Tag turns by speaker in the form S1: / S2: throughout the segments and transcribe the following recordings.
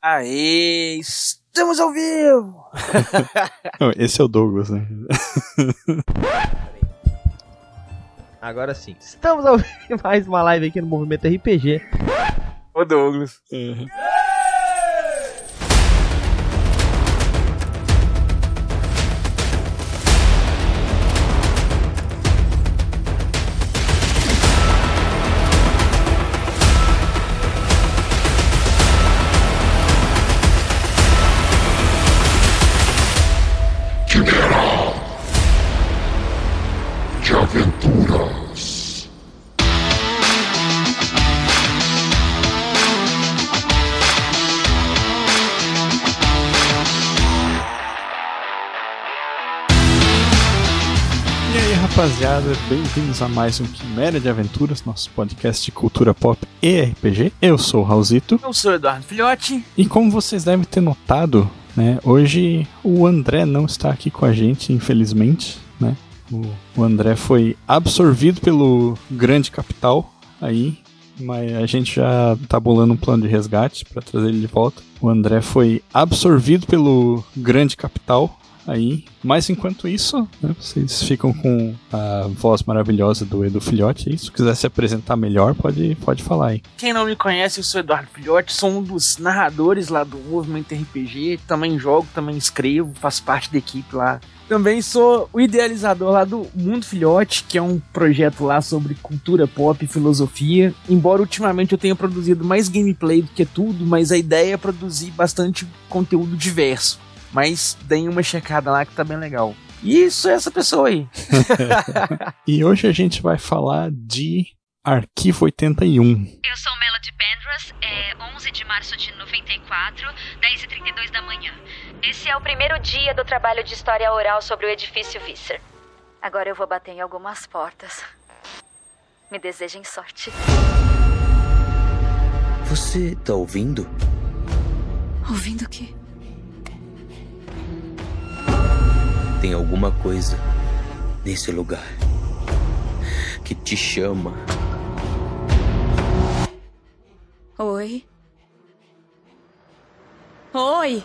S1: Aê, estamos ao vivo!
S2: Esse é o Douglas, né?
S3: Agora sim, estamos ao vivo mais uma live aqui no Movimento RPG.
S1: Ô Douglas.
S2: Uhum. Rapaziada, bem-vindos a mais um Quimera de Aventuras, nosso podcast de cultura pop e RPG. Eu sou o Raulzito.
S1: Eu sou o Eduardo Filhote.
S2: E como vocês devem ter notado, né, hoje o André não está aqui com a gente, infelizmente, né? O, o André foi absorvido pelo grande capital aí, mas a gente já tá bolando um plano de resgate para trazer ele de volta. O André foi absorvido pelo grande capital aí, mas enquanto isso, né, vocês ficam com a voz maravilhosa do Edu Filhote aí. Se quiser se apresentar melhor, pode, pode falar aí.
S1: Quem não me conhece, eu sou Eduardo Filhote, sou um dos narradores lá do Movimento RPG, também jogo, também escrevo, faço parte da equipe lá. Também sou o idealizador lá do Mundo Filhote, que é um projeto lá sobre cultura pop e filosofia. Embora ultimamente eu tenha produzido mais gameplay do que tudo, mas a ideia é produzir bastante conteúdo diverso. Mas deem uma checada lá que tá bem legal. E isso é essa pessoa aí.
S2: E hoje a gente vai falar de Arquivo 81.
S4: Eu sou Melody Pendras, é 11 de março de 94, 10h32 da manhã. Esse é o primeiro dia do trabalho de história oral sobre o edifício Visser. Agora eu vou bater em algumas portas. Me desejem sorte.
S5: Você tá ouvindo?
S4: Ouvindo o quê?
S5: Tem alguma coisa nesse lugar que te chama.
S4: Oi? Oi!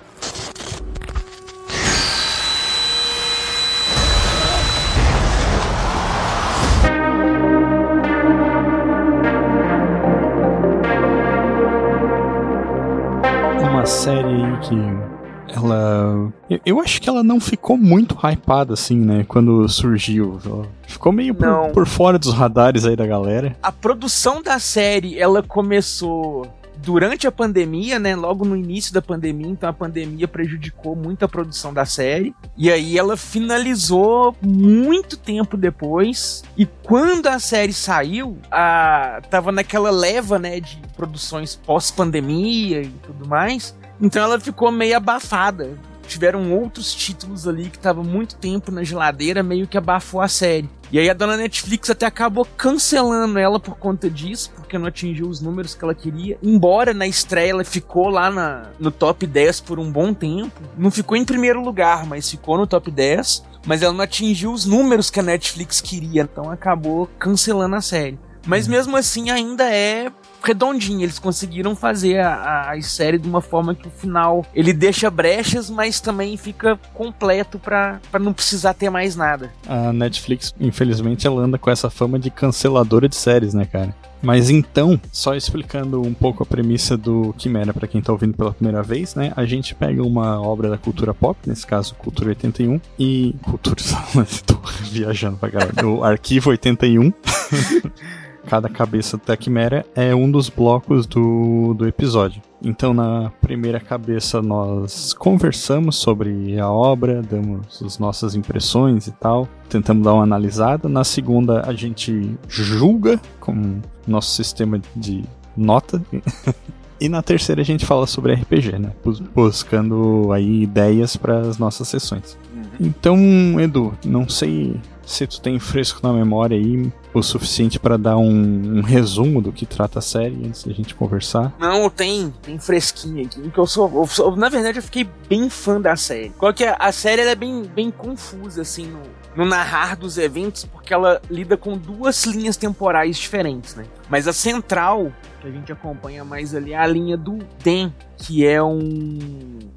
S2: Uma série aí que ela. Eu, eu acho que ela não ficou muito hypada assim, né? Quando surgiu. Ficou meio por, por fora dos radares aí da galera.
S1: A produção da série, ela começou durante a pandemia, né? Logo no início da pandemia, então a pandemia prejudicou muito a produção da série. E aí ela finalizou muito tempo depois. E quando a série saiu, a tava naquela leva, né, de produções pós-pandemia e tudo mais. Então ela ficou meio abafada. Tiveram outros títulos ali que estavam muito tempo na geladeira, meio que abafou a série. E aí a dona Netflix até acabou cancelando ela por conta disso, porque não atingiu os números que ela queria. Embora na estreia ela ficou lá na, no top 10 por um bom tempo. Não ficou em primeiro lugar, mas ficou no top 10. Mas ela não atingiu os números que a Netflix queria, então acabou cancelando a série. Mas mesmo assim ainda é redondinho. Eles conseguiram fazer a, a série de uma forma que o final ele deixa brechas, mas também fica completo pra não precisar ter mais nada.
S2: A Netflix, infelizmente, ela anda com essa fama de canceladora de séries, né, cara? Mas então, só explicando um pouco a premissa do Quimera pra quem tá ouvindo pela primeira vez, né? A gente pega uma obra da cultura pop, nesse caso Cultura 81, e. Cultura. Tô viajando pra caralho. O Arquivo 81. Cada cabeça da Quimera é um dos blocos do, do episódio. Então, na primeira cabeça, nós conversamos sobre a obra, damos as nossas impressões e tal, tentamos dar uma analisada. Na segunda, a gente julga com nosso sistema de nota. E na terceira a gente fala sobre RPG, né? Bus- Buscando aí ideias para as nossas sessões. Então, Edu, não sei se tu tem fresco na memória aí, o suficiente pra dar um, um resumo do que trata a série antes da gente conversar?
S1: Não, tem, tem fresquinho aqui. Que eu sou, eu sou- na verdade, eu fiquei bem fã da série. Qual que é? A série é bem, bem confusa, assim, no, no narrar dos eventos, porque ela lida com duas linhas temporais diferentes, né? Mas a central, que a gente acompanha mais ali, é a linha do Den, que é um.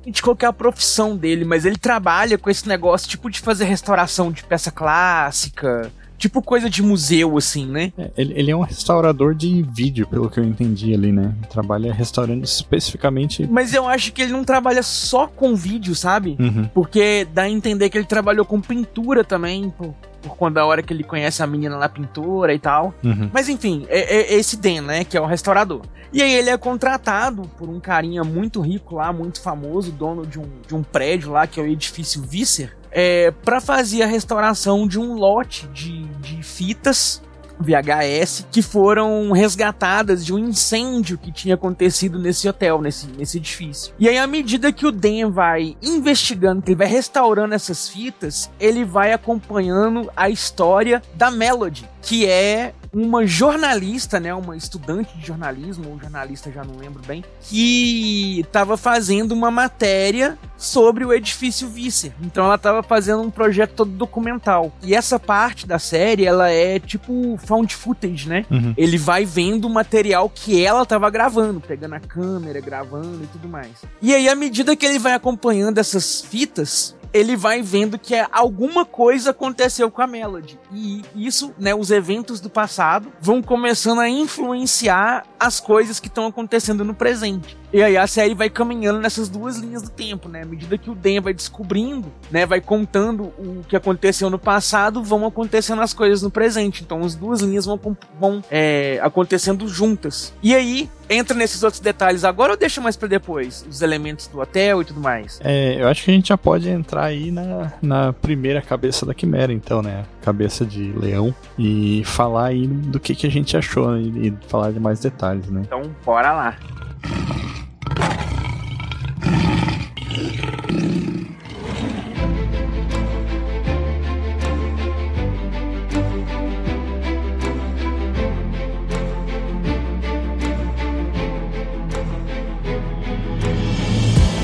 S1: A gente qual que é a profissão dele, mas ele trabalha com esse negócio tipo de fazer restauração de peça clássica. Tipo coisa de museu, assim, né?
S2: É, ele, ele é um restaurador de vídeo, pelo que eu entendi ali, né? Trabalha restaurando especificamente.
S1: Mas eu acho que ele não trabalha só com vídeo, sabe?
S2: Uhum.
S1: Porque dá a entender que ele trabalhou com pintura também, por, por quando a hora que ele conhece a menina lá pintora e tal.
S2: Uhum.
S1: Mas enfim, é, é esse Dan, né? Que é o restaurador. E aí ele é contratado por um carinha muito rico lá, muito famoso, dono de um, de um prédio lá, que é o edifício Visser, é, para fazer a restauração de um lote de, de fitas VHS que foram resgatadas de um incêndio que tinha acontecido nesse hotel, nesse, nesse edifício. E aí, à medida que o Dan vai investigando, que ele vai restaurando essas fitas, ele vai acompanhando a história da Melody, que é uma jornalista, né, uma estudante de jornalismo, ou jornalista, já não lembro bem, que estava fazendo uma matéria sobre o edifício Visser. Então ela estava fazendo um projeto todo documental. E essa parte da série, ela é tipo found footage, né?
S2: Uhum.
S1: Ele vai vendo o material que ela estava gravando, pegando a câmera, gravando e tudo mais. E aí, à medida que ele vai acompanhando essas fitas, ele vai vendo que é alguma coisa aconteceu com a Melody. E isso, né, os eventos do passado vão começando a influenciar as coisas que estão acontecendo no presente. E aí a série vai caminhando nessas duas linhas do tempo, né? À medida que o Dan vai descobrindo, né, vai contando o que aconteceu no passado, vão acontecendo as coisas no presente. Então as duas linhas vão, vão é, acontecendo juntas. E aí entra nesses outros detalhes agora ou deixa mais pra depois? Os elementos do hotel e tudo mais.
S2: É, eu acho que a gente já pode entrar aí na, na primeira cabeça da Quimera, então, né? Cabeça de leão. E falar aí do que, que a gente achou né? e falar de mais detalhes, né?
S1: Então bora lá.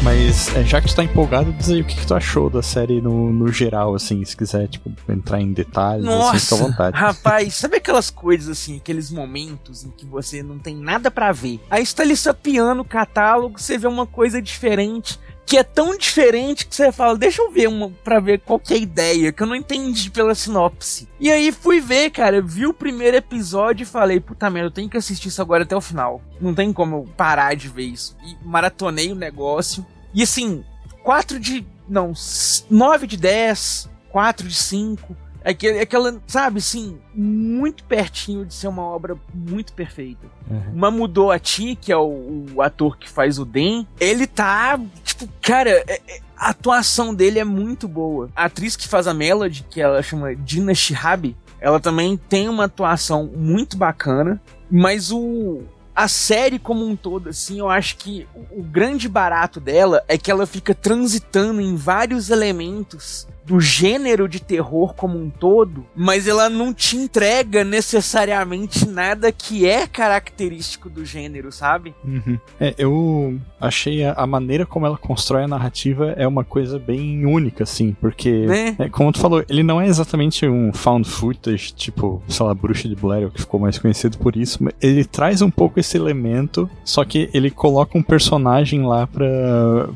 S2: Mas é, já que tu tá empolgado, diz aí o que, que tu achou da série no, no geral, assim, se quiser, tipo, entrar em detalhes, assim, fica à
S1: Nossa,
S2: vontade.
S1: rapaz, sabe aquelas coisas assim, aqueles momentos em que você não tem nada pra ver? Aí você tá ali sapeando o catálogo, você vê uma coisa diferente, que é tão diferente que você fala, deixa eu ver uma pra ver qual que é a ideia, que eu não entendi pela sinopse. E aí fui ver, cara, vi o primeiro episódio e falei, puta merda, eu tenho que assistir isso agora até o final. Não tem como eu parar de ver isso. E maratonei o negócio. E assim, 4 de. Não, 9 de 10, 4 de 5. É aquele- aquela, sabe, assim, muito pertinho de ser uma obra muito perfeita.
S2: Uhum.
S1: A ti, que é o, o ator que faz o Den. Ele tá, tipo, cara, é- é- a atuação dele é muito boa. A atriz que faz a Melody, que ela chama Dina Shihab, ela também tem uma atuação muito bacana. Mas o. A série como um todo, assim, eu acho que o grande barato dela é que ela fica transitando em vários elementos do gênero de terror como um todo, mas ela não te entrega necessariamente nada que é característico do gênero, sabe?
S2: Uhum. É, eu achei a, a maneira como ela constrói a narrativa é uma coisa bem única, assim, porque,
S1: Né?
S2: é, como tu falou, ele não é exatamente um found footage, tipo, sei lá, Bruxa de Blair, que ficou mais conhecido por isso, mas ele traz um pouco esse elemento, só que ele coloca um personagem lá pra,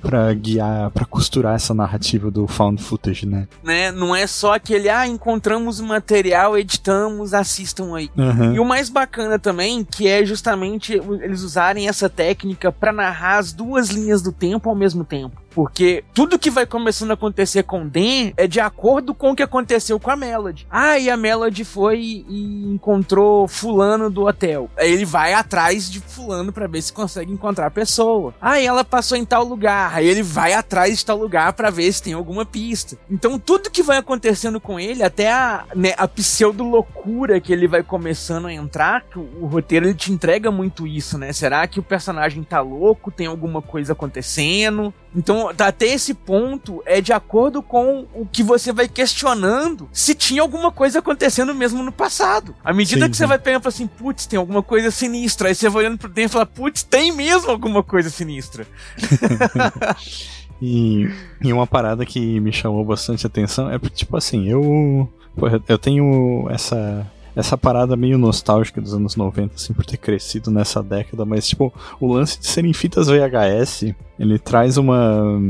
S2: pra guiar, pra costurar essa narrativa do found footage, né?
S1: né? Não é só aquele, ah, encontramos o material, editamos, assistam aí.
S2: Uhum.
S1: E o mais bacana também, que é justamente eles usarem essa técnica pra narrar as duas linhas do tempo ao mesmo tempo. Porque tudo que vai começando a acontecer com o Dan é de acordo com o que aconteceu com a Melody. Ah, e a Melody foi e encontrou fulano do hotel. Aí ele vai atrás de fulano pra ver se consegue encontrar a pessoa. Ah, e ela passou em tal lugar. Aí ele vai atrás de tal lugar pra ver se tem alguma pista. Então tudo que vai acontecendo com ele, até a, né, a pseudo loucura que ele vai começando a entrar, que o, o roteiro ele te entrega muito isso, né? Será que o personagem tá louco? Tem alguma coisa acontecendo? Então, até esse ponto é de acordo com o que você vai questionando se tinha alguma coisa acontecendo mesmo no passado. À medida
S2: Sim,
S1: que
S2: sim.
S1: você vai pegando e assim, putz, tem alguma coisa sinistra. Aí você vai olhando pro dentro e fala, putz, tem mesmo alguma coisa sinistra.
S2: E, e uma parada que me chamou bastante atenção é porque, tipo assim, eu. eu tenho essa. Essa parada meio nostálgica dos anos 90, assim, por ter crescido nessa década, mas, tipo, o lance de serem fitas VHS, ele traz uma.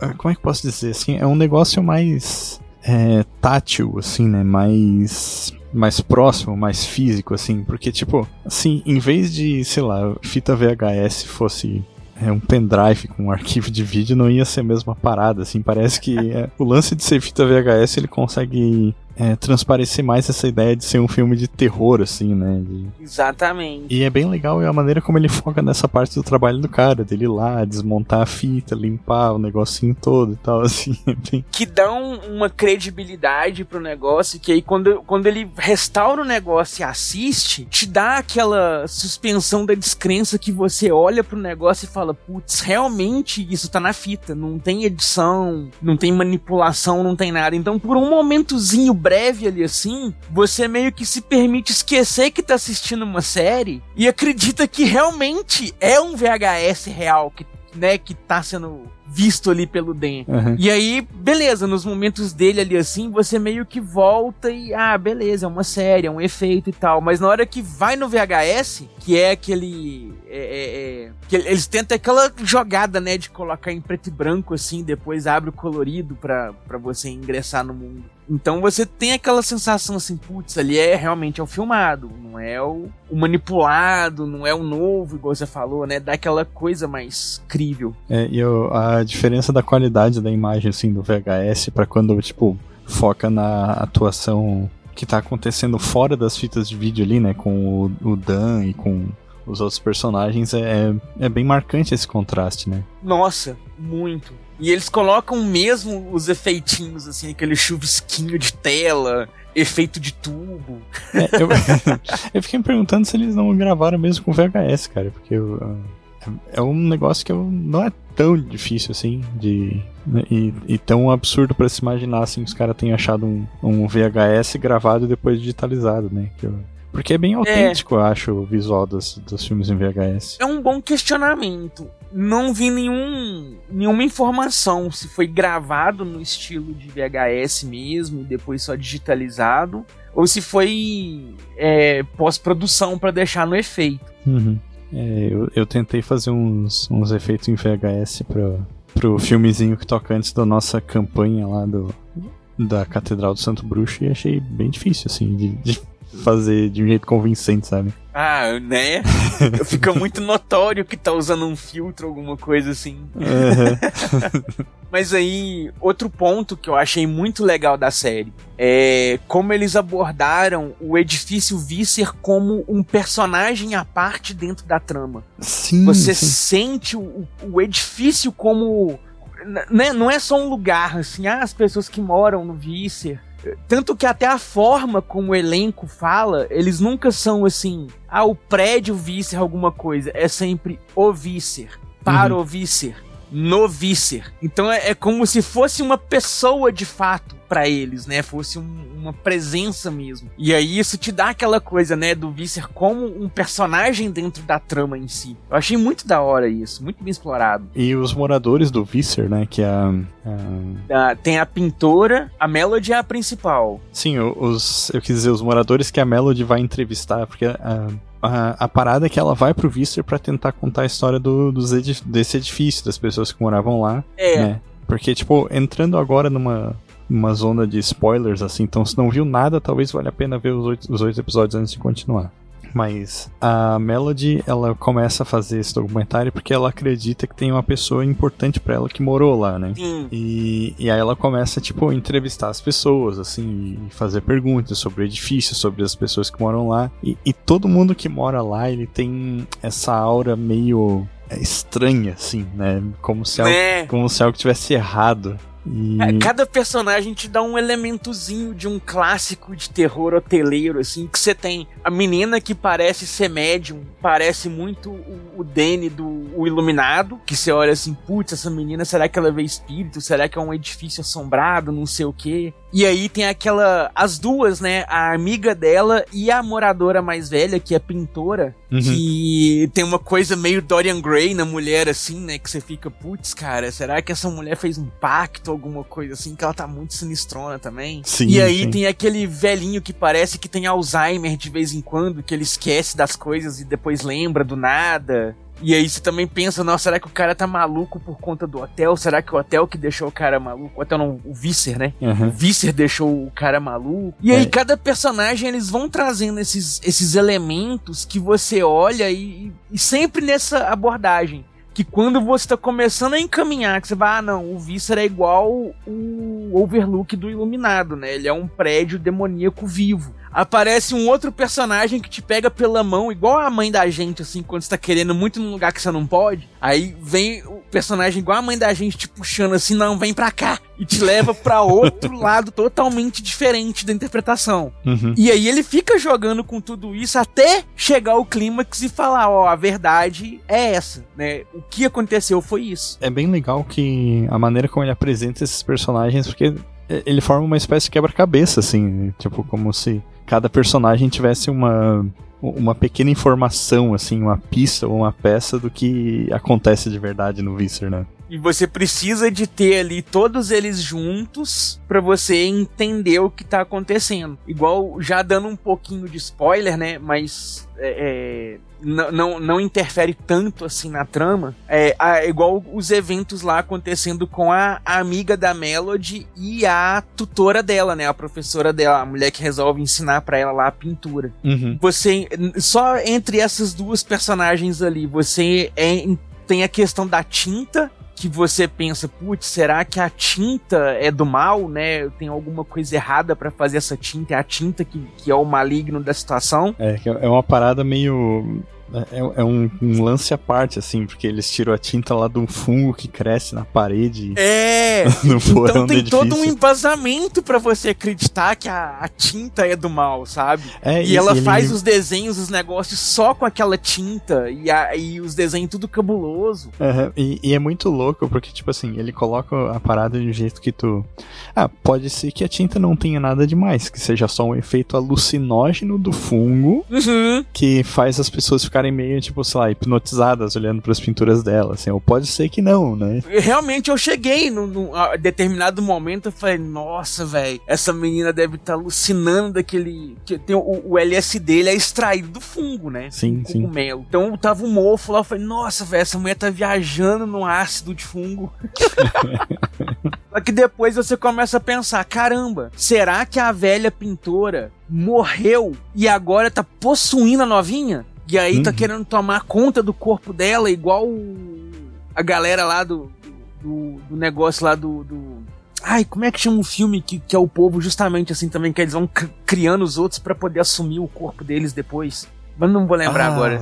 S2: ah, Como é que eu posso dizer? Assim, é um negócio mais. é, tátil, assim, né? Mais. Mais próximo, mais físico, assim, porque, tipo, assim, em vez de, sei lá, fita VHS fosse é, um pendrive com um arquivo de vídeo não ia ser a mesma parada, assim, parece que é, o lance de ser fita VHS ele consegue é, transparecer mais essa ideia de ser um filme de terror, assim, né, de-
S1: Exatamente.
S2: e é bem legal a maneira como ele foca nessa parte do trabalho do cara, dele ir lá, desmontar a fita, limpar o negocinho todo e tal, assim, é bem...
S1: que dão uma credibilidade pro negócio, que aí quando, quando ele restaura o negócio e assiste, te dá aquela suspensão da descrença que você olha pro negócio e fala, putz, realmente isso tá na fita, não tem edição, não tem manipulação, não tem nada. Então por um momentozinho breve ali assim, você meio que se permite esquecer que tá assistindo uma série e acredita que realmente é um VHS real que, né, que tá sendo visto ali pelo Den.
S2: Aham.
S1: E aí, beleza, nos momentos dele ali assim, você meio que volta e, ah, beleza, é uma série, é um efeito e tal. Mas na hora que vai no VHS, que é aquele. é- é- é- que eles tentam aquela jogada, né, de colocar em preto e branco assim, depois abre o colorido pra, pra você ingressar no mundo. Então você tem aquela sensação assim, putz, ali é realmente é o filmado, não é o, o manipulado, não é o novo, igual você falou, né? Dá aquela coisa mais crível.
S2: É, e eu- a diferença da qualidade da imagem, assim, do VHS pra quando, tipo, foca na atuação que tá acontecendo fora das fitas de vídeo ali, né, com o, o Dan e com os outros personagens, é, é bem marcante esse contraste, né?
S1: Nossa, muito. E eles colocam mesmo os efeitinhos, assim, aquele chuvisquinho de tela, efeito de tubo.
S2: É, eu, eu fiquei me perguntando se eles não gravaram mesmo com VHS, cara, porque eu, ah, é um negócio que eu, não é tão difícil assim de né, e, e tão absurdo pra se imaginar assim os caras tenham achado um, um VHS gravado e depois digitalizado, né? que eu- porque é bem autêntico, eu acho, o visual dos, dos filmes em VHS.
S1: É um bom questionamento. Não vi nenhum, nenhuma informação se foi gravado no estilo de VHS mesmo e depois só digitalizado, ou se foi é, pós-produção pra deixar no efeito.
S2: Uhum. É, eu, eu tentei fazer uns, uns efeitos em VHS pra, pro filmezinho que toca antes da nossa campanha lá do, da Catedral do Santo Bruxo e achei bem difícil, assim, de, de fazer de um jeito convincente, sabe?
S1: Ah, né? Fica muito notório que tá usando um filtro, alguma coisa assim. Mas aí, outro ponto que eu achei muito legal da série é como eles abordaram o edifício Visser como um personagem à parte dentro da trama.
S2: Sim,
S1: Você
S2: sim.
S1: sente o, o edifício como. né, não é só um lugar, assim, ah, as pessoas que moram no Visser. Tanto que até a forma como o elenco fala, eles nunca são assim, ah, o prédio Visser alguma coisa. É sempre o Visser, para o Visser, no Visser. Então é, é como se fosse uma pessoa de fato pra eles, né? Fosse um- uma presença mesmo. E aí isso te dá aquela coisa, né, do Visser como um personagem dentro da trama em si. Eu achei muito da hora isso, muito bem explorado.
S2: E os moradores do Visser, né, que é a, a-
S1: Ah, tem a pintora, a Melody é a principal.
S2: Sim, os, eu quis dizer, os moradores que a Melody vai entrevistar, porque a, a, a parada é que ela vai pro Visser pra tentar contar a história do, dos edif- desse edifício, das pessoas que moravam lá,
S1: É,
S2: né? Porque, tipo, entrando agora numa, numa zona de spoilers, assim, então se não viu nada, talvez valha a pena ver os oito, os oito episódios antes de continuar. Mas a Melody, ela começa a fazer esse documentário porque ela acredita que tem uma pessoa importante pra ela que morou lá, né?
S1: sim.
S2: E, e aí ela começa, tipo, a entrevistar as pessoas, assim, e fazer perguntas sobre o edifício, sobre as pessoas que moram lá. E, e todo mundo que mora lá, ele tem essa aura meio é, estranha, assim, né? Como se algo,
S1: Né?
S2: como se algo tivesse errado E...
S1: É, Cada personagem te dá um elementozinho de um clássico de terror hoteleiro, assim, que você tem a menina que parece ser médium, parece muito o, o Danny do o Iluminado, que você olha assim, putz, essa menina, será que ela vê espírito? Será que é um edifício assombrado? Não sei o quê. E aí tem aquela. As duas, né? A amiga dela e a moradora mais velha, que é pintora,
S2: Uhum.
S1: que tem uma coisa meio Dorian Gray na mulher, assim, né? Que você fica, putz, cara, será que essa mulher fez um pacto, alguma coisa assim? Que ela tá muito sinistrona também.
S2: Sim,
S1: e aí
S2: sim.
S1: tem aquele velhinho que parece que tem Alzheimer de vez em quando, que ele esquece das coisas e depois lembra do nada. E aí você também pensa, nossa, será que o cara tá maluco por conta do hotel? Será que o hotel que deixou o cara maluco? O hotel não, o Visser, né? O
S2: Aham.
S1: Visser deixou o cara maluco. E aí,
S2: É.
S1: cada personagem, eles vão trazendo esses, esses elementos que você olha e, e sempre nessa abordagem. Que quando você tá começando a encaminhar, que você vai, ah, não, o Visser é igual o Overlook do Iluminado, né? Ele é um prédio demoníaco vivo. Aparece um outro personagem que te pega pela mão, igual a mãe da gente, assim, quando você tá querendo muito num lugar que você não pode. Aí vem o personagem igual a mãe da gente te puxando assim, não, vem pra cá. E te leva pra outro lado totalmente diferente da interpretação.
S2: Uhum.
S1: E aí ele fica jogando com tudo isso até chegar ao clímax e falar, ó, a verdade é essa, né? O que aconteceu foi isso.
S2: É bem legal que a maneira como ele apresenta esses personagens, porque ele forma uma espécie de quebra-cabeça, assim, tipo, como se cada personagem tivesse uma uma pequena informação, assim, uma pista ou uma peça do que acontece de verdade no Visser, né?
S1: E você precisa de ter ali todos eles juntos pra você entender o que tá acontecendo. Igual, já dando um pouquinho de spoiler, né? Mas é, é, não, não, não interfere tanto assim na trama. É a- igual os eventos lá acontecendo com a, a amiga da Melody e a tutora dela, né? A professora dela, a mulher que resolve ensinar pra ela lá a pintura
S2: Uhum.
S1: você só entre essas duas personagens ali você é, tem a questão da tinta que você pensa, putz, será que a tinta é do mal, né? Tem alguma coisa errada pra fazer essa tinta? É a tinta que, que é o maligno da situação?
S2: É, é uma parada meio. É, é um, um lance à parte, assim, porque eles tiram a tinta lá um fungo que cresce na parede
S1: É!
S2: no
S1: Então
S2: do
S1: tem todo um embasamento pra você acreditar que a, a tinta é do mal, sabe?
S2: É,
S1: E ela
S2: ele-
S1: faz os desenhos, os negócios só com aquela tinta e, a- e os desenhos tudo cabuloso.
S2: Aham, E, e é muito louco, porque, tipo assim, ele coloca a parada de um jeito que tu. Ah, pode ser que a tinta não tenha nada demais, que seja só um efeito alucinógeno do fungo
S1: Uhum.
S2: que faz as pessoas ficarem meio, tipo, sei lá, hipnotizadas olhando pras pinturas dela, assim, ou pode ser que não, né?
S1: Realmente eu cheguei num, num a determinado momento eu falei, nossa, velho, essa menina deve estar alucinando daquele. Que tem o, o LSD, ele é extraído do fungo, né?
S2: Sim, sim.
S1: cogumelo. Então tava um mofo lá, eu falei, nossa, velho, essa mulher tá viajando no ácido de fungo. Só que depois você começa a pensar, caramba, será que a velha pintora morreu e agora tá possuindo a novinha? E aí tá
S2: Uhum.
S1: querendo tomar conta do corpo dela, igual a galera lá do, do, do negócio lá do, do- Ai, como é que chama um filme que, que é o povo justamente assim também, que eles vão cri- criando os outros pra poder assumir o corpo deles depois? Mas não vou lembrar
S2: Ah,
S1: agora.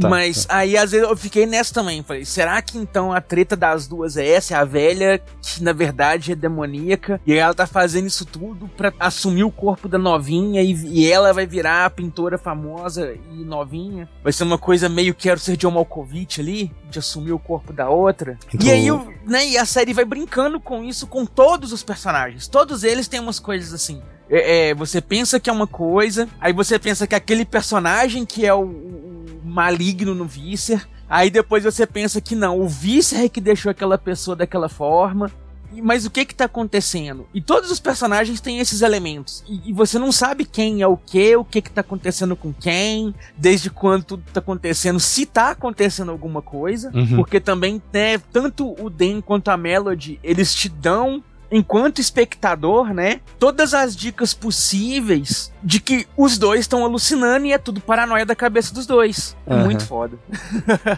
S2: tá,
S1: Mas
S2: tá.
S1: aí às vezes eu fiquei nessa também. Falei, será que então a treta das duas é essa? É a velha que na verdade é demoníaca e ela tá fazendo isso tudo pra assumir o corpo da novinha e, e ela vai virar a pintora famosa e novinha? Vai ser uma coisa meio quero ser John Malkovich ali, de assumir o corpo da outra.
S2: Então-
S1: E aí eu, né, e a série vai brincando com isso com todos os personagens. Todos eles têm umas coisas assim. É, é, você pensa que é uma coisa, aí você pensa que aquele personagem que é o, o- maligno no Visser, aí depois você pensa que não, o Visser é que deixou aquela pessoa daquela forma. Mas o que que tá acontecendo? E todos os personagens têm esses elementos. E, e você não sabe quem é o que, o que que tá acontecendo com quem, desde quando tudo tá acontecendo, se tá acontecendo alguma coisa.
S2: Uhum.
S1: Porque também, né, tanto o Dan quanto a Melody, eles te dão, enquanto espectador, né, todas as dicas possíveis de que os dois estão alucinando e é tudo paranoia da cabeça dos dois. É
S2: Aham.
S1: muito foda.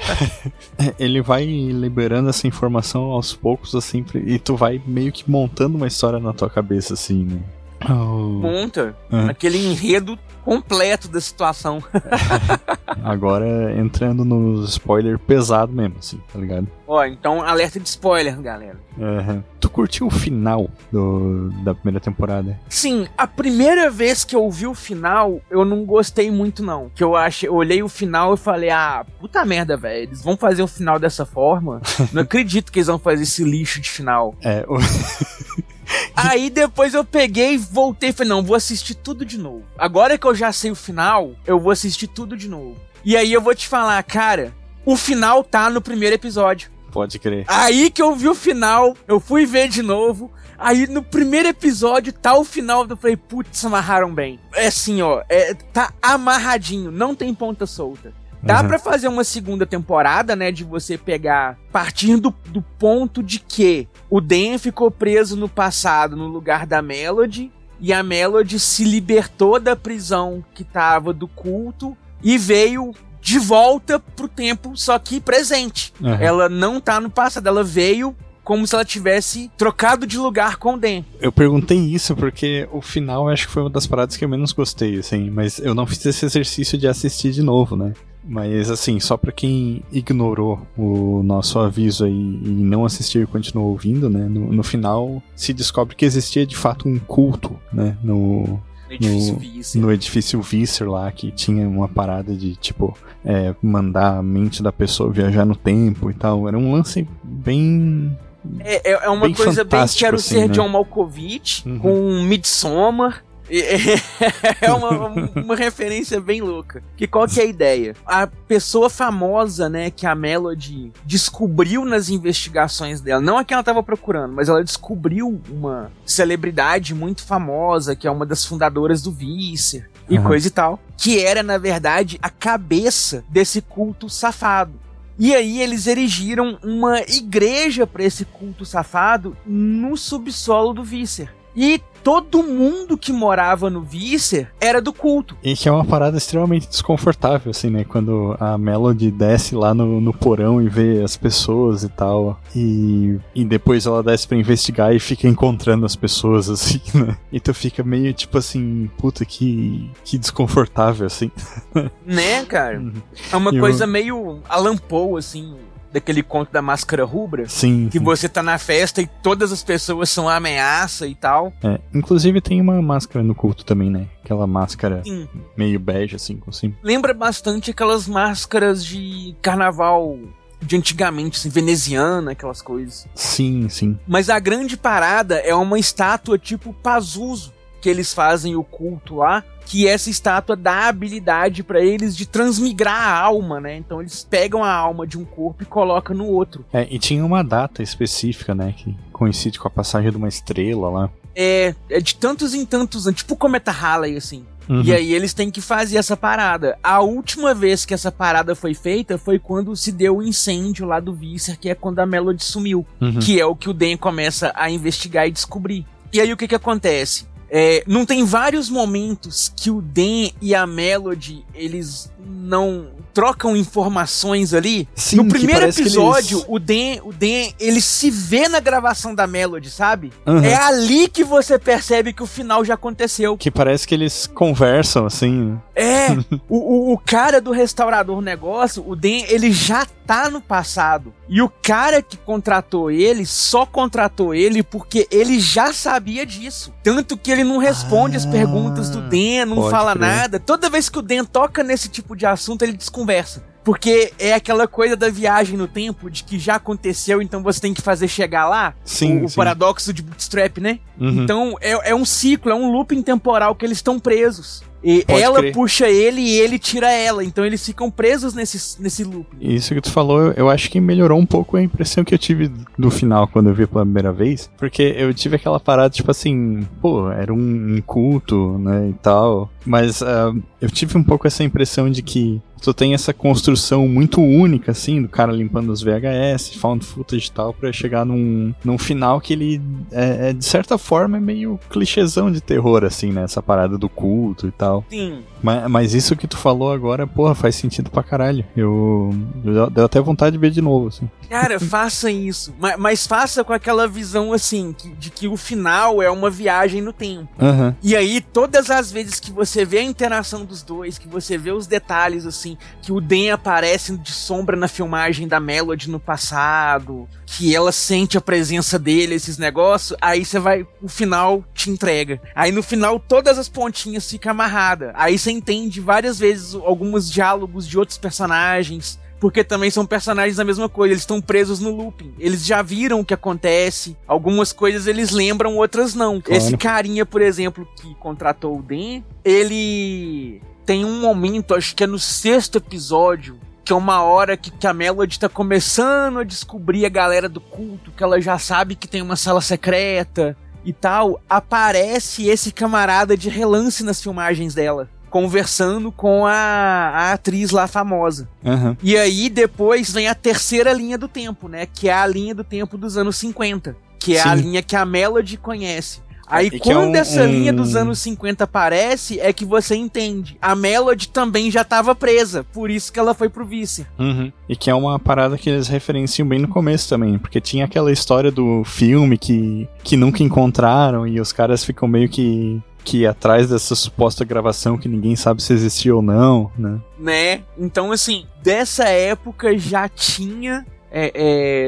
S2: Ele vai liberando essa informação aos poucos, assim, e tu vai meio que montando uma história na tua cabeça, assim, né? Oh.
S1: Monta
S2: Aham.
S1: aquele enredo completo da situação.
S2: Agora entrando no spoiler pesado mesmo, assim, tá ligado?
S1: Ó, então alerta de spoiler, galera.
S2: Uhum. Tu curtiu o final do, da primeira temporada?
S1: Sim, a primeira vez que eu vi o final, eu não gostei muito, não. Que eu achei, eu olhei o final e falei, ah, puta merda, velho. Eles vão fazer um final dessa forma? não acredito que eles vão fazer esse lixo de final.
S2: É, o...
S1: Aí depois eu peguei e voltei e falei, não, vou assistir tudo de novo. Agora que eu já sei o final, eu vou assistir tudo de novo. E aí eu vou te falar, cara, o final tá no primeiro episódio.
S2: Pode crer.
S1: Aí que eu vi o final, eu fui ver de novo. Aí no primeiro episódio tá o final, eu falei, putz, amarraram bem. É assim, ó, é, tá amarradinho, não tem ponta solta. Dá
S2: Uhum.
S1: pra fazer uma segunda temporada, né? De você pegar. Partindo do, do ponto de que o Dan ficou preso no passado no lugar da Melody. E a Melody se libertou da prisão que tava do culto e veio de volta pro tempo, só que presente.
S2: Uhum.
S1: Ela não tá no passado, ela veio como se ela tivesse trocado de lugar com o Dan.
S2: Eu perguntei isso porque o final acho que foi uma das paradas que eu menos gostei, assim, mas eu não fiz esse exercício de assistir de novo, né? Mas assim, só pra quem ignorou o nosso aviso aí e não assistiu e continuou ouvindo, né? No, no final se descobre que existia de fato um culto, né? No,
S1: No edifício
S2: No-
S1: Visser.
S2: no edifício Visser lá, que tinha uma parada de, tipo, é, mandar a mente da pessoa viajar no tempo e tal. Era um lance bem.
S1: É, é- é uma
S2: Bem
S1: coisa bem Quero
S2: assim,
S1: Ser
S2: né?
S1: John Malkovich
S2: Uhum.
S1: com Midsommar. É uma, uma referência bem louca. Que qual que é a ideia? A pessoa famosa, né, que a Melody descobriu nas investigações dela, não a que ela tava procurando, mas ela descobriu uma celebridade muito famosa, que é uma das fundadoras do Visser e
S2: Aham.
S1: coisa e tal, que era na verdade a cabeça desse culto safado. E aí eles erigiram uma igreja para esse culto safado no subsolo do Visser. E todo mundo que morava no Visser era do culto.
S2: E que é uma parada extremamente desconfortável, assim, né? Quando a Melody desce lá no, no porão e vê as pessoas e tal. E, e depois ela desce pra investigar e fica encontrando as pessoas, assim, né? E tu fica meio tipo assim, puta, que, que desconfortável, assim.
S1: Né, cara?
S2: Uhum.
S1: É uma
S2: E eu-
S1: coisa meio Alan Poe, assim, daquele conto da máscara rubra.
S2: Sim.
S1: Que
S2: sim.
S1: você tá na festa e todas as pessoas são ameaça e tal.
S2: É, inclusive tem uma máscara no culto também, né? Aquela máscara
S1: Sim.
S2: meio bege, assim, com sim.
S1: Lembra bastante aquelas máscaras de carnaval de antigamente, assim, veneziana, aquelas coisas.
S2: Sim, sim.
S1: Mas a grande parada é uma estátua tipo Pazuzu, que eles fazem o culto lá, que essa estátua dá a habilidade pra eles de transmigrar a alma, né? Então eles pegam a alma de um corpo e colocam no outro.
S2: É, e tinha uma data específica, né? Que coincide com a passagem de uma estrela lá.
S1: É, é de tantos em tantos anos, tipo o Cometa Halley, assim.
S2: Uhum.
S1: E aí eles têm que fazer essa parada. A última vez que essa parada foi feita foi quando se deu o incêndio lá do Visser, que é quando a Melody sumiu.
S2: Uhum.
S1: que é o que o Dan começa a investigar e descobrir. E aí o que que acontece? É, não tem vários momentos que o Dan e a Melody eles não trocam informações ali.
S2: Sim,
S1: no primeiro episódio,
S2: eles-
S1: o Dan, o Dan, ele se vê na gravação da Melody, sabe?
S2: Uhum.
S1: É ali que você percebe que o final já aconteceu.
S2: Que parece que eles conversam, assim.
S1: É, o, o, o cara do restaurador negócio, o Dan, ele já tá no passado. E o cara que contratou ele só contratou ele porque ele já sabia disso. Tanto que ele não responde as
S2: Ah,
S1: perguntas do Dan, não fala
S2: crer.
S1: nada. Toda vez que o Dan toca nesse tipo de assunto, ele desconversa. Porque é aquela coisa da viagem no tempo, de que já aconteceu, então você tem que fazer chegar lá.
S2: Sim,
S1: o, o
S2: sim.
S1: paradoxo de Bootstrap, né?
S2: Uhum.
S1: Então é, é um ciclo, é um looping temporal que eles estão presos. E
S2: Pode
S1: ela
S2: crer.
S1: puxa ele e ele tira ela. Então eles ficam presos nesse, nesse looping.
S2: Isso que tu falou, eu- acho que melhorou um pouco a impressão que eu tive do final quando eu vi pela primeira vez. Porque eu tive aquela parada, tipo assim, pô, era um, um culto, né, e tal. Mas ah, eu tive um pouco essa impressão de que tu tem essa construção muito única, assim, do cara limpando os VHS, found footage e tal, pra chegar num, num final que ele, é, é, de certa forma, é meio clichêzão de terror, assim, né, essa parada do culto e tal.
S1: Sim.
S2: Mas, mas isso que tu falou agora, porra, faz sentido pra caralho. Eu. eu deu até vontade de ver de novo, assim.
S1: Cara, faça isso. Mas, mas faça com aquela visão assim, de que o final é uma viagem no tempo.
S2: Aham.
S1: E aí, todas as vezes que você vê a interação dos dois, que você vê os detalhes, assim, que o Den aparece de sombra na filmagem da Melody no passado, que ela sente a presença dele, esses negócios, aí você vai, o final te entrega. Aí no final, todas as pontinhas ficam amarradas. Aí você entende várias vezes alguns diálogos de outros personagens. Porque também são personagens da mesma coisa, eles estão presos no looping. Eles já viram o que acontece. Algumas coisas eles lembram, outras não.
S2: Claro.
S1: Esse carinha, por exemplo, que contratou o Den, ele tem um momento, acho que é no sexto episódio, que é uma hora que, que a Melody tá começando a descobrir a galera do culto, que ela já sabe que tem uma sala secreta e tal. Aparece esse camarada de relance nas filmagens dela. Conversando com a, a atriz lá famosa.
S2: Aham.
S1: E aí depois vem a terceira linha do tempo, né? Que é a linha do tempo dos anos 50. Que é a
S2: Sim.
S1: linha que a Melody conhece. Aí
S2: E que é
S1: quando
S2: um-
S1: essa linha
S2: um-
S1: dos anos 50 aparece, é que você entende. A Melody também já estava presa, por isso que ela foi pro vice.
S2: Uhum. E que é uma parada que eles referenciam bem no começo também, porque tinha aquela história do filme que, que nunca encontraram e os caras ficam meio que, que atrás dessa suposta gravação que ninguém sabe se existiu ou não, né?
S1: né? Então, assim, dessa época já tinha é,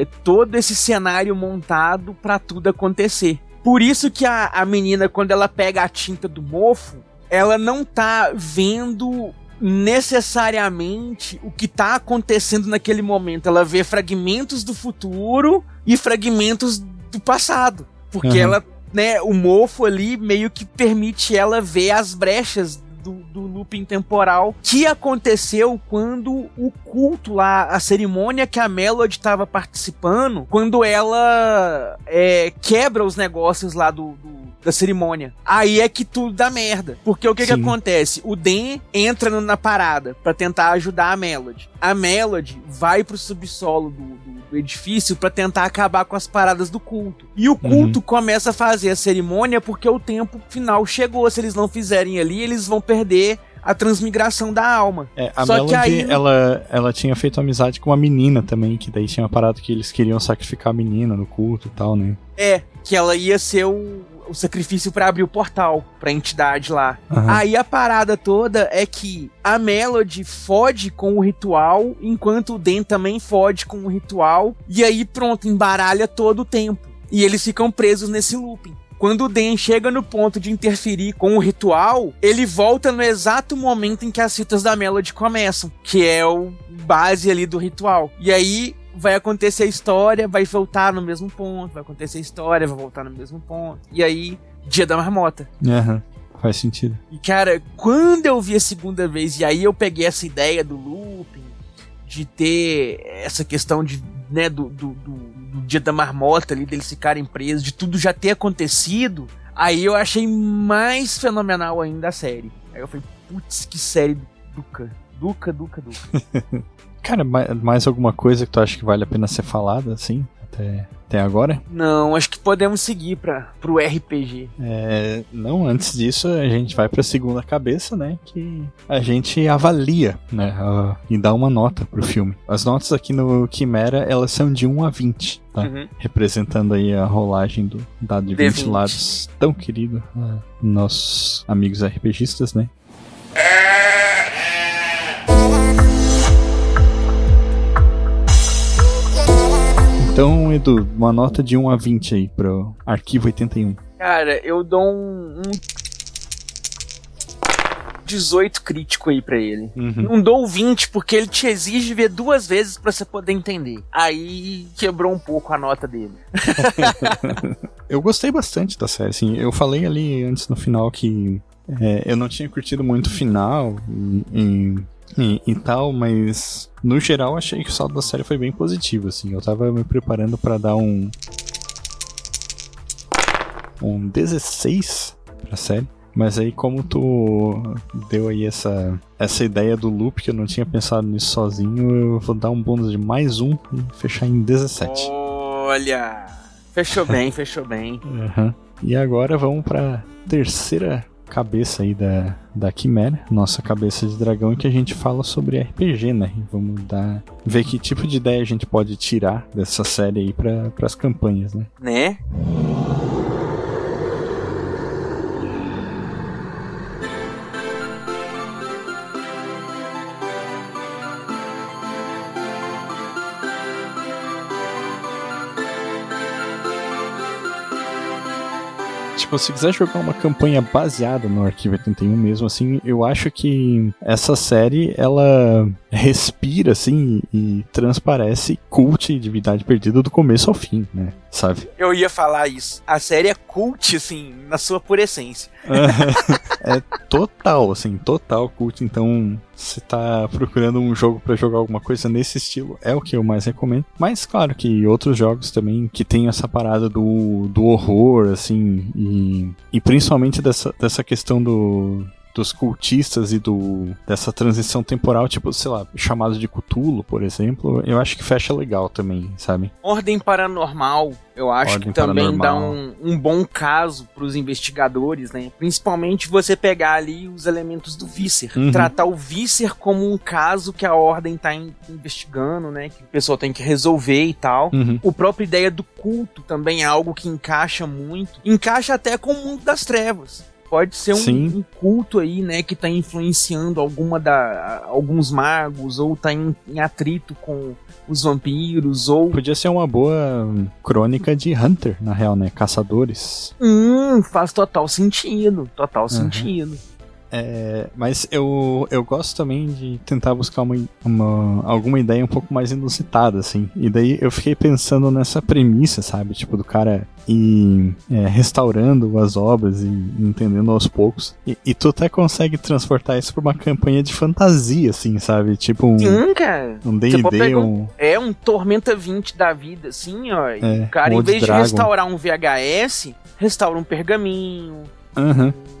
S1: é, todo esse cenário montado pra tudo acontecer. Por isso que a, a menina, quando ela pega a tinta do mofo, ela não tá vendo necessariamente o que tá acontecendo naquele momento. Ela vê fragmentos do futuro e fragmentos do passado. Porque
S2: Uhum.
S1: ela, né, o mofo ali meio que permite ela ver as brechas do, do looping temporal que aconteceu quando o culto lá, a cerimônia que a Melody estava participando, quando ela é, quebra os negócios lá do, do- da cerimônia. Aí é que tudo dá merda. Porque o que, que
S2: Sim.
S1: acontece? O Den entra na parada pra tentar ajudar a Melody. A Melody vai pro subsolo do, do- do edifício pra tentar acabar com as paradas do culto. E o culto começa a fazer a cerimônia porque o tempo final chegou. Se eles não fizerem ali, eles vão perder a transmigração da alma.
S2: É, a
S1: Só que
S2: Melody,
S1: aí-
S2: ela, ela tinha feito amizade com uma menina também, que daí tinha uma parada que eles queriam sacrificar a menina no culto e tal, né?
S1: É, que ela ia ser o, o sacrifício pra abrir o portal pra entidade lá.
S2: Aham.
S1: Aí a parada toda é que a Melody fode com o ritual, enquanto o Den também fode com o ritual, e aí pronto, embaralha todo o tempo. E eles ficam presos nesse looping. Quando o Den chega no ponto de interferir com o ritual, ele volta no exato momento em que as fitas da Melody começam, que é o base ali do ritual. E aí vai acontecer a história, vai voltar no mesmo ponto, vai acontecer a história, vai voltar no mesmo ponto. E aí, dia da marmota.
S2: Aham. Faz sentido.
S1: E cara, quando eu vi a segunda vez, e aí eu peguei essa ideia do looping, de ter essa questão de, né, do, do, do- do dia da marmota ali, deles ficarem presos, de tudo já ter acontecido, aí eu achei mais fenomenal ainda a série. Aí eu falei, putz, que série duca. Duca, duca, duca.
S2: Cara, ma- mais alguma coisa que tu acha que vale a pena ser falada, assim, até, até agora?
S1: Não, acho que podemos seguir para pro RPG.
S2: É, não, antes disso a gente vai pra segunda cabeça, né? Que a gente avalia, né? a- e dá uma nota pro filme. As notas aqui no Quimera, elas são de 1 a 20, tá?
S1: Uhum.
S2: Representando aí a rolagem do dado de 20
S1: D20.
S2: lados tão querido, a nossos amigos RPGistas, né? Então, Edu, uma nota de 1 a 20 aí pro arquivo 81.
S1: Cara, eu dou um, um 18 crítico aí pra ele.
S2: Uhum.
S1: Não dou o 20 porque ele te exige ver duas vezes pra você poder entender. Aí quebrou um pouco a nota dele.
S2: Eu gostei bastante da série, assim. Eu falei ali antes no final que é, eu não tinha curtido muito o final e, e, e tal, mas no geral achei que o saldo da série foi bem positivo, assim. Eu tava me preparando pra dar um. um 16 pra série. Mas aí, como tu deu aí essa, essa ideia do loop, que eu não tinha pensado nisso sozinho, eu vou dar um bônus de mais um e fechar em 17.
S1: Olha! Fechou bem, fechou bem.
S2: Aham. E agora vamos pra terceira cabeça aí da, da Quimera, nossa cabeça de dragão, que a gente fala sobre RPG, né? Vamos dar, ver que tipo de ideia a gente pode tirar dessa série aí para as campanhas, né?
S1: Né?
S2: Tipo, se quiser jogar uma campanha baseada no Arquivo 81 mesmo, assim, eu acho que essa série, ela respira, assim, e transparece cult e divindade perdida do começo ao fim, né? Sabe?
S1: Eu ia falar isso. A série é cult, assim, na sua pura essência.
S2: é total, assim, total cult. Então, se tá procurando um jogo para jogar alguma coisa nesse estilo, é o que eu mais recomendo. Mas, claro que outros jogos também que tem essa parada do, do horror, assim, e, e principalmente dessa, dessa questão do, dos cultistas e do dessa transição temporal, tipo, sei lá, chamado de Cthulhu, por exemplo, eu acho que fecha legal também, sabe?
S1: Ordem Paranormal, eu acho
S2: Ordem
S1: que também dá um, um bom caso pros investigadores, né? Principalmente você pegar ali os elementos do Visser.
S2: Uhum.
S1: Tratar o Visser como um caso que a Ordem tá in- investigando, né? Que o pessoal tem que resolver e tal.
S2: Uhum.
S1: O próprio ideia do culto também é algo que encaixa muito. Encaixa até com o mundo das trevas. Pode ser um, um culto aí, né, que tá influenciando alguma da, alguns magos, ou tá em, em atrito com os vampiros, ou.
S2: Podia ser uma boa crônica de Hunter, na real, né? Caçadores.
S1: Hum, faz total sentido. Total sentido.
S2: É, mas eu, eu gosto também de tentar buscar uma, uma- alguma ideia um pouco mais inusitada, assim. E daí eu fiquei pensando nessa premissa, sabe? Tipo, do cara ir é, restaurando as obras e entendendo aos poucos. E, e tu até consegue transportar isso pra uma campanha de fantasia, assim, sabe? Tipo um
S1: Sim, cara.
S2: um D&D,
S1: pegar
S2: um...
S1: É um Tormenta 20 da vida, assim, ó. e
S2: É,
S1: o cara,
S2: um
S1: em vez de
S2: Dragon.
S1: restaurar um VHS, restaura um pergaminho,
S2: Aham.
S1: um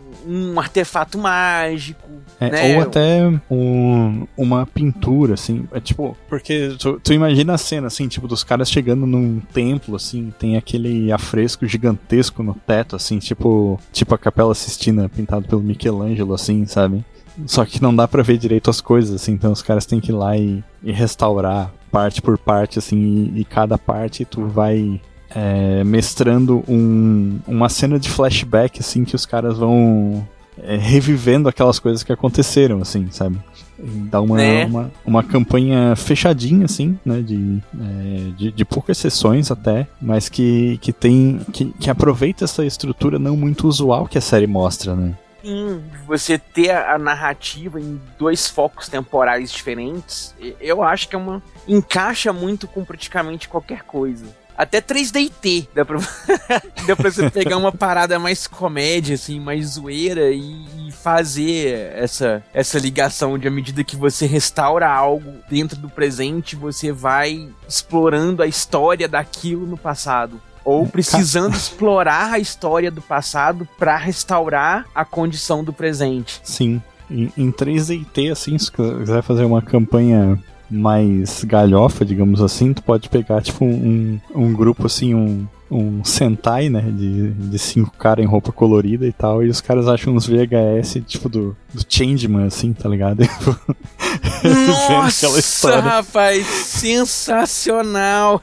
S1: artefato mágico.
S2: É,
S1: né?
S2: Ou até um- uma pintura, assim. É tipo, porque tu, tu imagina a cena, assim, tipo, dos caras chegando num templo, assim, tem aquele afresco gigantesco no teto, assim, tipo, tipo a Capela Sistina pintado pelo Michelangelo, assim, sabe? Só que não dá pra ver direito as coisas, assim, então os caras têm que ir lá e, e restaurar parte por parte, assim, e, e cada parte tu vai é, mestrando um- uma cena de flashback, assim, que os caras vão é, revivendo aquelas coisas que aconteceram, assim, sabe? Dá uma,
S1: Né?
S2: uma, uma campanha fechadinha, assim, né? De, é, de, de poucas sessões até, mas que, que tem. Que, que aproveita essa estrutura não muito usual que a série mostra, né?
S1: Sim, você ter a, narrativa em dois focos temporais diferentes, eu acho que é uma. encaixa muito com praticamente qualquer coisa. Até 3DT dá pra, dá pra você pegar uma parada mais comédia, assim, mais zoeira e, e fazer essa, essa ligação de à medida que você restaura algo dentro do presente, você vai explorando a história daquilo no passado. Ou precisando explorar a história do passado pra restaurar a condição do presente.
S2: Sim. Em, em 3DT, assim, se quiser fazer uma campanha mais galhofa, digamos assim, tu pode pegar, tipo, um, um grupo, assim, um, um Sentai, né, de, de cinco caras em roupa colorida e tal, e os caras acham uns VHS, tipo, do, do Changeman, assim, tá ligado?
S1: Nossa, rapaz, sensacional!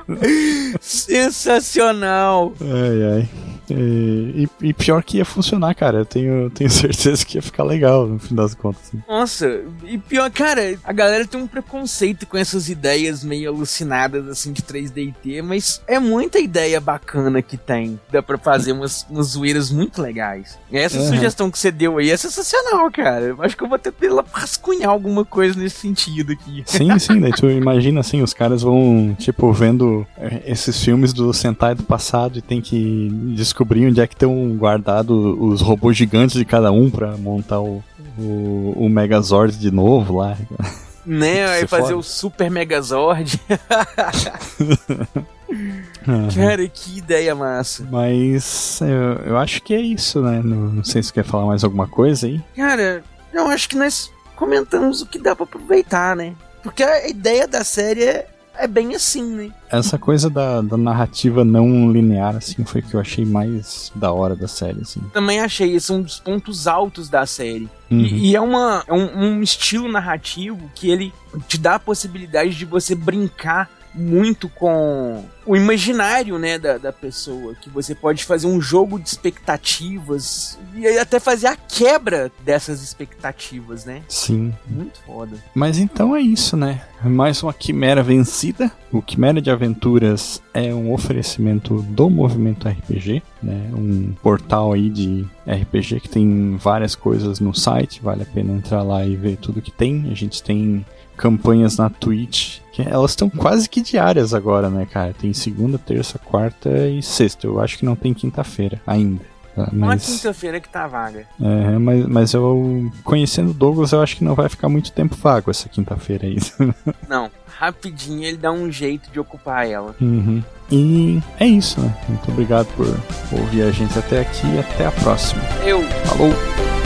S1: sensacional!
S2: Ai, ai. E, e pior que ia funcionar, cara. Eu tenho, tenho certeza que ia ficar legal no fim das contas.
S1: Nossa, e pior, cara, a galera tem um preconceito com essas ideias meio alucinadas, assim, de 3DT, mas é muita ideia bacana que tem. Dá pra fazer umas, umas zoeiras muito legais. E essa
S2: Uhum.
S1: sugestão que você deu aí é sensacional, cara. Eu acho que eu vou ter que rascunhar alguma coisa nesse sentido aqui.
S2: Sim, sim, daí tu imagina assim, os caras vão, tipo, vendo é, esses filmes do Sentai do passado e tem que descobrir onde é que estão guardados os robôs gigantes de cada um pra montar o, o, o Megazord de novo lá.
S1: Né? Aí
S2: é
S1: fazer
S2: foda.
S1: o Super Megazord. Cara, que ideia massa.
S2: Mas eu, eu acho que é isso, né? Não, não sei se você quer falar mais alguma coisa aí.
S1: Cara, eu acho que nós comentamos o que dá pra aproveitar, né? Porque a ideia da série é, é bem assim, né?
S2: Essa coisa da, da narrativa não linear, assim, foi o que eu achei mais da hora da série, assim.
S1: Também achei, esse é um dos pontos altos da série.
S2: Uhum.
S1: E, e é, uma, é um, um estilo narrativo que ele te dá a possibilidade de você brincar muito com o imaginário, né, da, da pessoa, que você pode fazer um jogo de expectativas e até fazer a quebra dessas expectativas, né?
S2: Sim.
S1: Muito foda.
S2: Mas então é isso, né? Mais uma quimera vencida. O Quimera de Aventuras é um oferecimento do Movimento RPG, né? Um portal aí de RPG que tem várias coisas no site, vale a pena entrar lá e ver tudo que tem. A gente tem campanhas na Twitch, que elas estão quase que diárias agora, né, cara? Tem segunda, terça, quarta e sexta. Eu acho que não tem quinta-feira ainda. tá?
S1: Uma
S2: Mas,
S1: quinta-feira que tá vaga.
S2: é, mas, mas eu, conhecendo o Douglas, eu acho que não vai ficar muito tempo vago essa quinta-feira aí.
S1: Não, rapidinho ele dá um jeito de ocupar ela.
S2: Uhum. E é isso, né? Muito obrigado por ouvir a gente até aqui e até a próxima.
S1: Eu
S2: Falou!